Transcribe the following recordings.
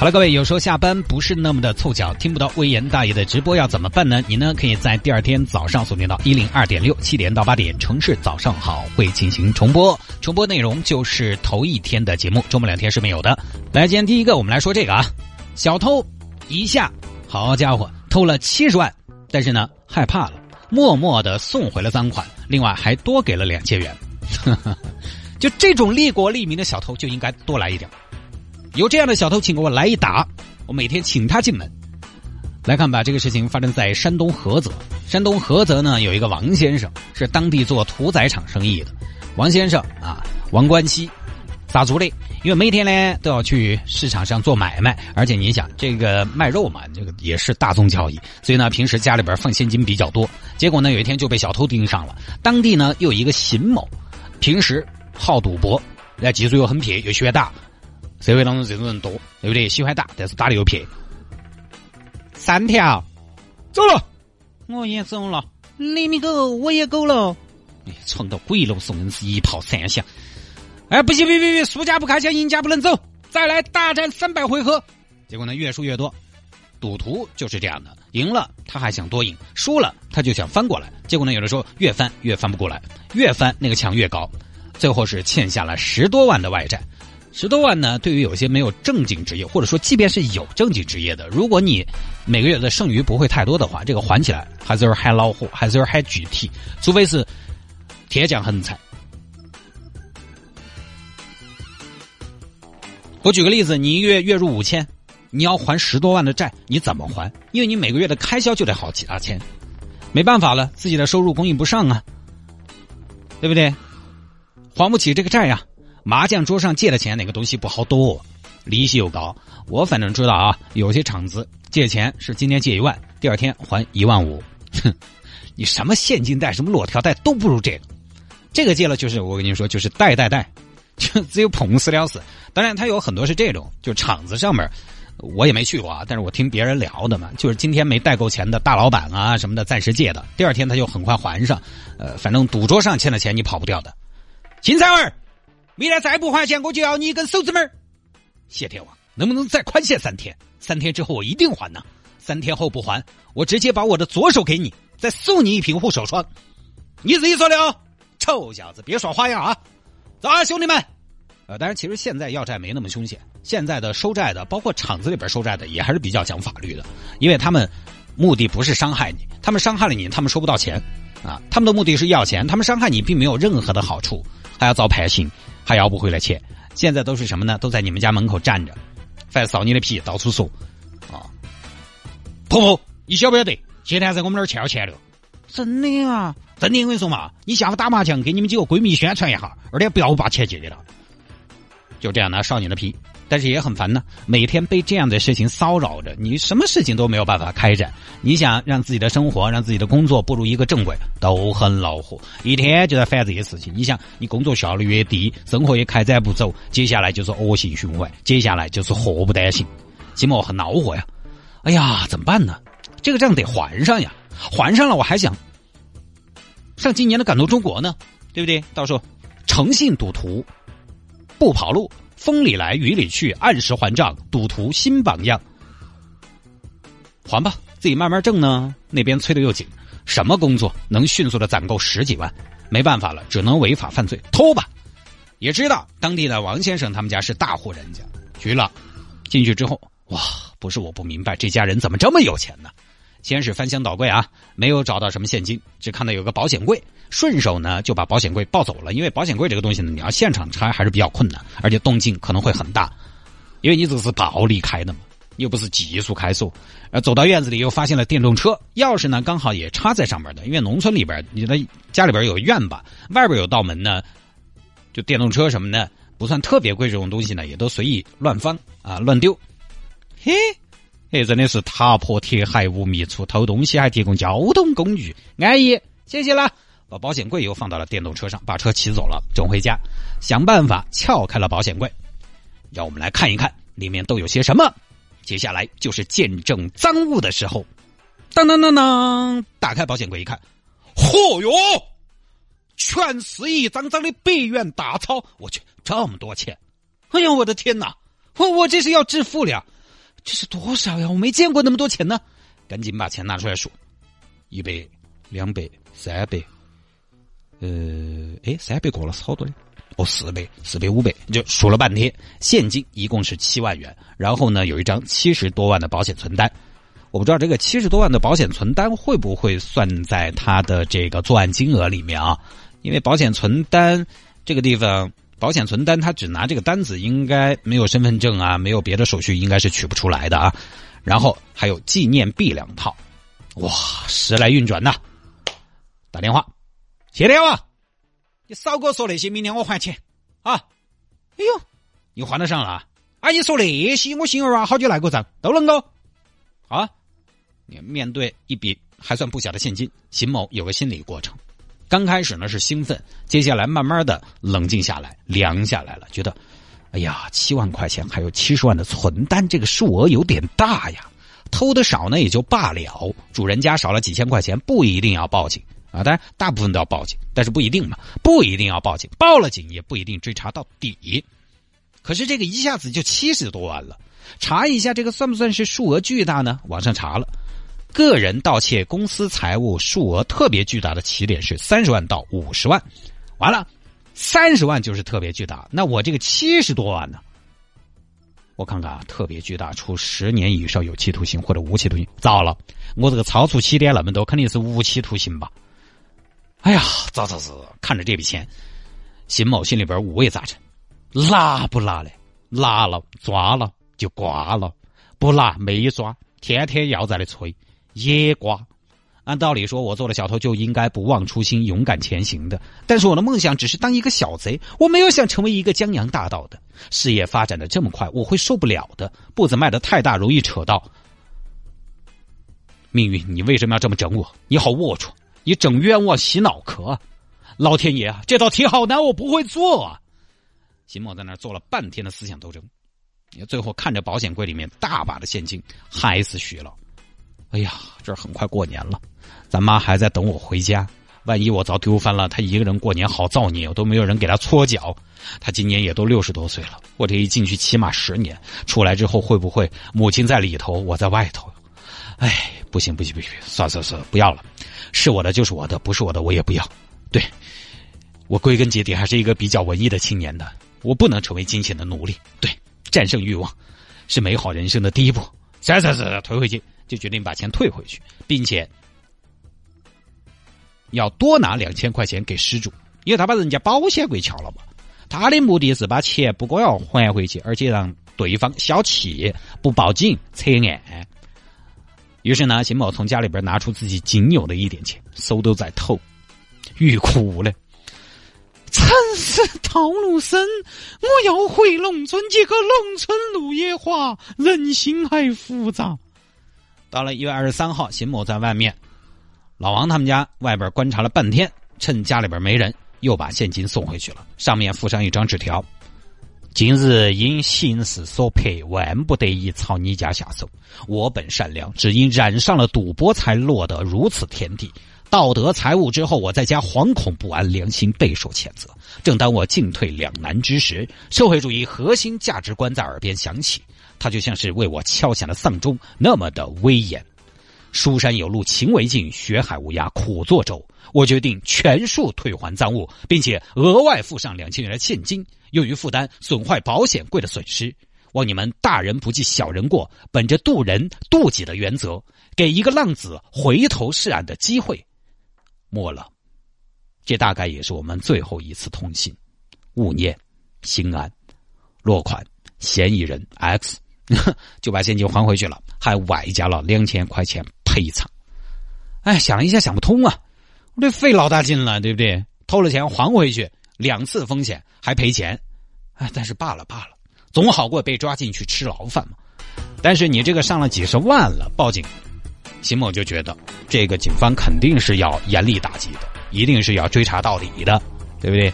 好了，各位，有时候下班不是那么的凑巧，听不到威严大爷的直播要怎么办呢？你呢可以在第二天早上锁定到一零二点六，七点到八点，城市早上好会进行重播，重播内容就是头一天的节目，周末两天是没有的。来，今天第一个，我们来说这个啊，小偷一下，好家伙，偷了七十万，但是呢害怕了，默默的送回了赃款，另外还多给了两千元。就这种利国利民的小偷就应该多来一点。有这样的小偷，请给我来一打，我每天请他进门。来看吧，这个事情发生在山东菏泽。山东菏泽呢，有一个王先生，是当地做屠宰场生意的。王先生啊，王冠希，咋做的？因为每天呢都要去市场上做买卖，而且你想这个卖肉嘛，这个也是大宗交易，所以呢平时家里边放现金比较多。结果呢有一天就被小偷盯上了。当地呢又有一个邢某，平时好赌博，那技术又很撇，又喜欢打。社会当中这种人多，对不对？喜欢打，但是打的又撇。三条，走了，我也走了。你米狗，我也狗了。哎，闯到鬼楼送人是一炮三响。哎，不行，别别别，输家不开枪，赢家不能走。再来大战三百回合。结果呢，越输越多。赌徒就是这样的，赢了他还想多赢，输了他就想翻过来。结果呢，有的时候越翻越翻不过来，越翻那个墙越高，最后是欠下了十多万的外债。十多万呢？对于有些没有正经职业，或者说即便是有正经职业的，如果你每个月的剩余不会太多的话，这个还起来还是有点还恼火，还是有点还具体。除非是天降横财。我举个例子，你一月月入五千，你要还十多万的债，你怎么还？因为你每个月的开销就得好几大千，没办法了，自己的收入供应不上啊，对不对？还不起这个债呀。麻将桌上借的钱，哪个东西不好躲？利息又高。我反正知道啊，有些厂子借钱是今天借一万，第二天还一万五。哼，你什么现金贷，什么裸条贷都不如这个。这个借了就是我跟你说，就是贷贷贷，就只有捧死了死。当然，他有很多是这种，就厂子上面我也没去过啊，但是我听别人聊的嘛，就是今天没贷够钱的大老板啊什么的，暂时借的，第二天他就很快还上。呃，反正赌桌上欠的钱你跑不掉的。金三儿。未来再不还钱，我就要你一根手指门谢天王，能不能再宽限三天？三天之后我一定还呢。三天后不还，我直接把我的左手给你，再送你一瓶护手霜。你自己说的哦，臭小子，别耍花样啊！走啊，兄弟们！呃，当然，其实现在要债没那么凶险。现在的收债的，包括厂子里边收债的，也还是比较讲法律的，因为他们目的不是伤害你，他们伤害了你，他们收不到钱啊。他们的目的是要钱，他们伤害你并没有任何的好处，还要遭判刑。还要不回来钱？现在都是什么呢？都在你们家门口站着，反正扫你的皮，到处说啊！婆婆，你晓不晓得？现在在我们那儿欠了钱了。真的啊？真的，我跟你说嘛，你下午打麻将，给你们几个闺蜜宣传一下，二点不要把钱借给他。就这样呢，扫你的皮。但是也很烦呢，每天被这样的事情骚扰着，你什么事情都没有办法开展。你想让自己的生活、让自己的工作步入一个正轨，都很恼火，一天就在烦这些事情。你想，你工作效率越低，生活也开展不走，接下来就是恶性循环，接下来就是祸不单行，寂寞很恼火呀。哎呀，怎么办呢？这个账得还上呀，还上了我还想上今年的感动中国呢，对不对？到时候诚信赌徒不跑路。风里来雨里去，按时还账，赌徒新榜样。还吧，自己慢慢挣呢。那边催的又紧，什么工作能迅速的攒够十几万？没办法了，只能违法犯罪偷吧。也知道当地的王先生他们家是大户人家，去了。进去之后，哇，不是我不明白，这家人怎么这么有钱呢？先是翻箱倒柜啊，没有找到什么现金，只看到有个保险柜，顺手呢就把保险柜抱走了。因为保险柜这个东西呢，你要现场拆还是比较困难，而且动静可能会很大，因为你这是暴力开的嘛，又不是急速开锁。呃，走到院子里又发现了电动车，钥匙呢刚好也插在上面的。因为农村里边，你的家里边有院吧，外边有道门呢，就电动车什么的不算特别贵，这种东西呢也都随意乱翻啊，乱丢。嘿。哎，真的是踏破铁鞋无觅处，偷东西还提供交通工具，安逸。谢谢了。把保险柜又放到了电动车上，把车骑走了，准回家，想办法撬开了保险柜。让我们来看一看里面都有些什么。接下来就是见证赃物的时候。当当当当，打开保险柜一看，嚯哟，全是一张张的百元大钞！我去，这么多钱！哎呀，我的天哪！我我这是要致富了，这是多少呀？我没见过那么多钱呢！赶紧把钱拿出来数，一百、两百、三百。呃，哎，三百过了是好多的，哦，四百、四百、五百，就数了半天，现金一共是七万元，然后呢，有一张七十多万的保险存单，我不知道这个七十多万的保险存单会不会算在他的这个作案金额里面啊？因为保险存单这个地方，保险存单他只拿这个单子，应该没有身份证啊，没有别的手续，应该是取不出来的啊。然后还有纪念币两套，哇，时来运转呐！打电话。谢天王！你少给我说那些，明天我还钱啊！哎呦，你还得上了啊！你说那些，我心儿啊，好久来过账，都能够啊！你面对一笔还算不小的现金，邢某有个心理过程。刚开始呢是兴奋，接下来慢慢的冷静下来，凉下来了，觉得，哎呀，七万块钱还有七十万的存单，这个数额有点大呀。偷的少呢也就罢了，主人家少了几千块钱，不一定要报警。啊，当然大部分都要报警，但是不一定嘛，不一定要报警，报了警也不一定追查到底。可是这个一下子就七十多万了，查一下这个算不算是数额巨大呢？网上查了，个人盗窃公司财物数额特别巨大的起点是三十万到五十万，完了，三十万就是特别巨大，那我这个七十多万呢？我看看啊，特别巨大，处十年以上有期徒刑或者无期徒刑。糟了，我这个超出起点那么多，肯定是无期徒刑吧？哎呀，糟糟糟！看着这笔钱，邢某心里边五味杂陈，拿不拿嘞？拿了抓了就挂了，不拿没抓，天天要在那催，也挂。按道理说，我做了小偷就应该不忘初心，勇敢前行的。但是我的梦想只是当一个小贼，我没有想成为一个江洋大盗的。事业发展的这么快，我会受不了的。步子迈得太大，容易扯到命运。你为什么要这么整我？你好龌龊！你整冤枉洗脑壳，老天爷啊，这道题好难，我不会做啊！秦某在那儿做了半天的思想斗争，最后看着保险柜里面大把的现金，还是虚了。哎呀，这很快过年了，咱妈还在等我回家，万一我遭丢翻了，她一个人过年好造孽，我都没有人给她搓脚。她今年也都六十多岁了，我这一进去起码十年，出来之后会不会母亲在里头，我在外头？哎，不行不行不行，算了算了算了，不要了。是我的就是我的，不是我的我也不要。对，我归根结底还是一个比较文艺的青年的，我不能成为金钱的奴隶。对，战胜欲望是美好人生的第一步。是是是，退回去就决定把钱退回去，并且要多拿两千块钱给失主，因为他把人家保险柜撬了嘛。他的目的是把钱不光要还回去，而且让对方消气，不报警撤案。于是呢，邢某从家里边拿出自己仅有的一点钱，手都在抖，欲哭无泪。城市套路深，我要回农村，结果农村路也滑，人心还复杂。到了一月二十三号，邢某在外面，老王他们家外边观察了半天，趁家里边没人，又把现金送回去了，上面附上一张纸条。今日因形势所迫，万不得已朝你家下手。我本善良，只因染上了赌博，才落得如此田地。盗得财物之后，我在家惶恐不安，良心备受谴责。正当我进退两难之时，社会主义核心价值观在耳边响起，他就像是为我敲响了丧钟，那么的威严。书山有路勤为径，学海无涯苦作舟。我决定全数退还赃物，并且额外附上两千元的现金。用于负担损坏保险柜的损失，望你们大人不计小人过，本着渡人渡己的原则，给一个浪子回头是岸的机会。末了，这大概也是我们最后一次通信。勿念，心安。落款：嫌疑人 X，就把现金还回去了，还外加了两千块钱赔偿。哎，想了一下，想不通啊！我这费老大劲了，对不对？偷了钱还回去。两次风险还赔钱，哎，但是罢了罢了，总好过被抓进去吃牢饭嘛。但是你这个上了几十万了，报警秦某就觉得这个警方肯定是要严厉打击的，一定是要追查到底的，对不对？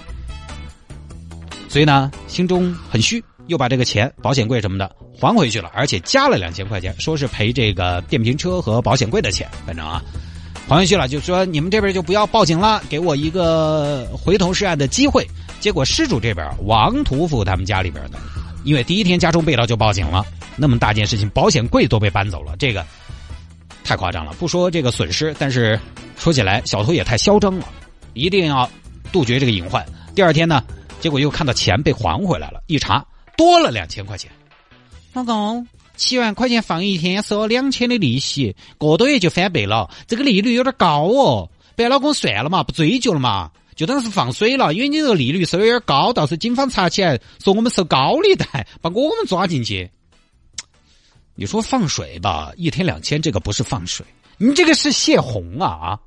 所以呢，心中很虚，又把这个钱、保险柜什么的还回去了，而且加了两千块钱，说是赔这个电瓶车和保险柜的钱，反正啊，还回去了，就说你们这边就不要报警了，给我一个回头是岸的机会。结果失主这边王屠夫他们家里边的，因为第一天家中被盗就报警了，那么大件事情，保险柜都被搬走了，这个。太夸张了，不说这个损失，但是说起来，小偷也太嚣张了，一定要杜绝这个隐患。第二天呢，结果又看到钱被还回来了，一查多了两千块钱。老公，七万块钱放一天，收两千的利息，个多月就翻倍了，这个利率有点高哦。白老公算了嘛，不追究了嘛，就当是放水了，因为你这个利率收有点高，到时候警方查起来说我们收高利贷，把我们抓进去。你说放水吧，一天两千，这个不是放水，你这个是泄洪啊啊！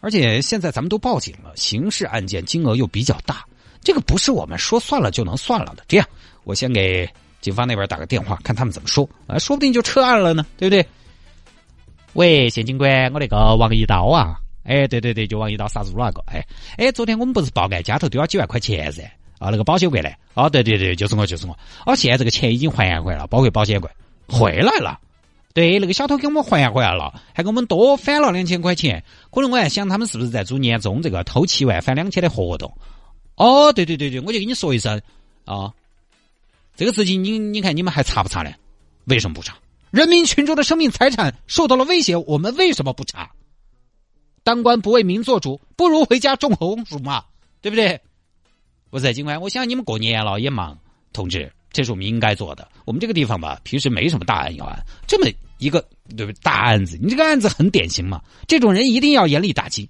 而且现在咱们都报警了，刑事案件金额又比较大，这个不是我们说算了就能算了的。这样，我先给警方那边打个电话，看他们怎么说啊，说不定就撤案了呢，对不对？喂，谢警官，我那个王一刀啊，哎，对对对，就王一刀杀猪那个，哎哎，昨天我们不是报案，家头丢了几万块钱噻，啊，那个保险柜呢？哦，对对对，就是我，就是我，哦，现在这个钱已经还回来了，包括保险柜。回来了，对，那个小偷给我们还回来了，还给我们多返了两千块钱。可能我还想他们是不是在做年终这个偷七万返两千的活动？哦，对对对对，我就跟你说一声啊，这个事情你你看你们还查不查呢？为什么不查？人民群众的生命财产受到了威胁，我们为什么不查？当官不为民做主，不如回家种红薯嘛，对不对？不是警官，我想你们过年了也忙，同志。这是我们应该做的。我们这个地方吧，平时没什么大案要案，这么一个对不对？大案子，你这个案子很典型嘛。这种人一定要严厉打击。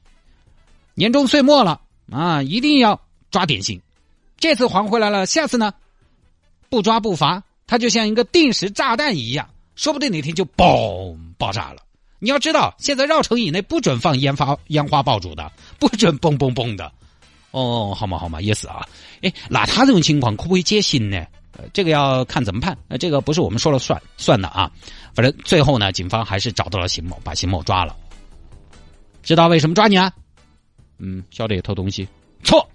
年终岁末了啊，一定要抓典型。这次还回来了，下次呢？不抓不罚，他就像一个定时炸弹一样，说不定哪天就嘣爆炸了。你要知道，现在绕城以内不准放烟花烟花爆竹的，不准嘣嘣嘣的。哦，好嘛好嘛，也是啊。哎，那他这种情况可不可以减刑呢？呃，这个要看怎么判，呃，这个不是我们说了算算的啊。反正最后呢，警方还是找到了邢某，把邢某抓了。知道为什么抓你啊？嗯，晓得偷东西。错，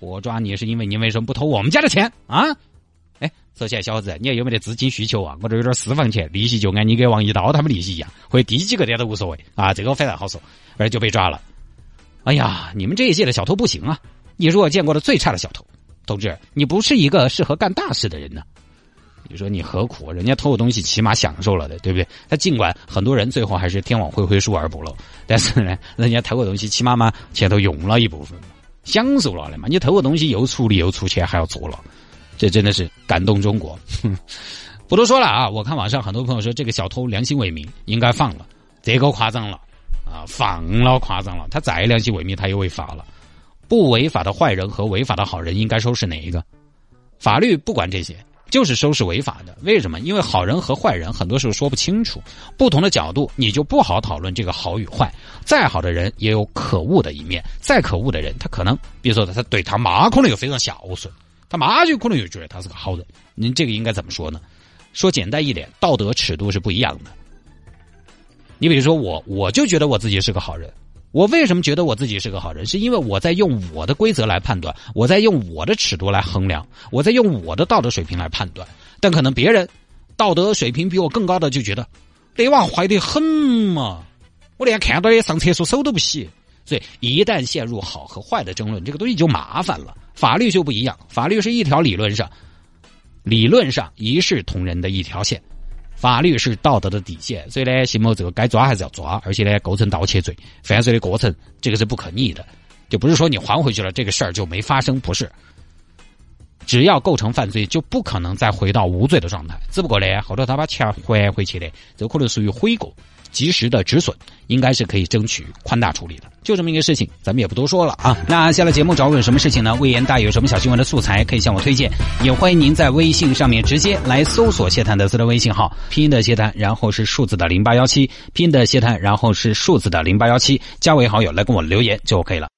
我抓你是因为你为什么不偷我们家的钱啊？哎，说起来，小子，你还有没得资金需求啊？我这有点私房钱，利息就按你给王一刀他们利息一样，会低几个点都无所谓啊。这个非常好说，而就被抓了。哎呀，你们这一届的小偷不行啊！你是我见过的最差的小偷。同志，你不是一个适合干大事的人呢。你说你何苦？人家偷个东西起码享受了的，对不对？他尽管很多人最后还是天网恢恢，疏而不漏，但是呢，人家偷个东西起码嘛钱都用了一部分，享受了的嘛。你偷个东西又出力又出钱还要坐了，这真的是感动中国。不多说了啊！我看网上很多朋友说这个小偷良心为民，应该放了。这个夸张了啊，放了夸张了。他再良心为民，他又违法了。不违法的坏人和违法的好人应该收拾哪一个？法律不管这些，就是收拾违法的。为什么？因为好人和坏人很多时候说不清楚，不同的角度你就不好讨论这个好与坏。再好的人也有可恶的一面，再可恶的人，他可能，比如说他对他妈可能又非常孝顺，他妈就可能又觉得他是个好人。您这个应该怎么说呢？说简单一点，道德尺度是不一样的。你比如说我，我就觉得我自己是个好人。我为什么觉得我自己是个好人？是因为我在用我的规则来判断，我在用我的尺度来衡量，我在用我的道德水平来判断。但可能别人道德水平比我更高的就觉得，那娃坏得很嘛，我连看到也上厕所手都不洗。所以一旦陷入好和坏的争论，这个东西就麻烦了。法律就不一样，法律是一条理论上，理论上一视同仁的一条线。法律是道德的底线，所以呢，邢某这个该抓还是要抓，而且呢，构成盗窃罪，犯罪的过程这个是不可逆的，就不是说你还回去了，这个事儿就没发生，不是。只要构成犯罪，就不可能再回到无罪的状态。只不过呢，后头他把钱还回去的，这可能属于悔过。及时的止损，应该是可以争取宽大处理的，就这么一个事情，咱们也不多说了啊。那下了节目找我有什么事情呢？魏延大有什么小新闻的素材可以向我推荐，也欢迎您在微信上面直接来搜索谢探的私人微信号，拼音的谢探，然后是数字的零八幺七，拼音的谢探，然后是数字的零八幺七，加为好友来跟我留言就 OK 了。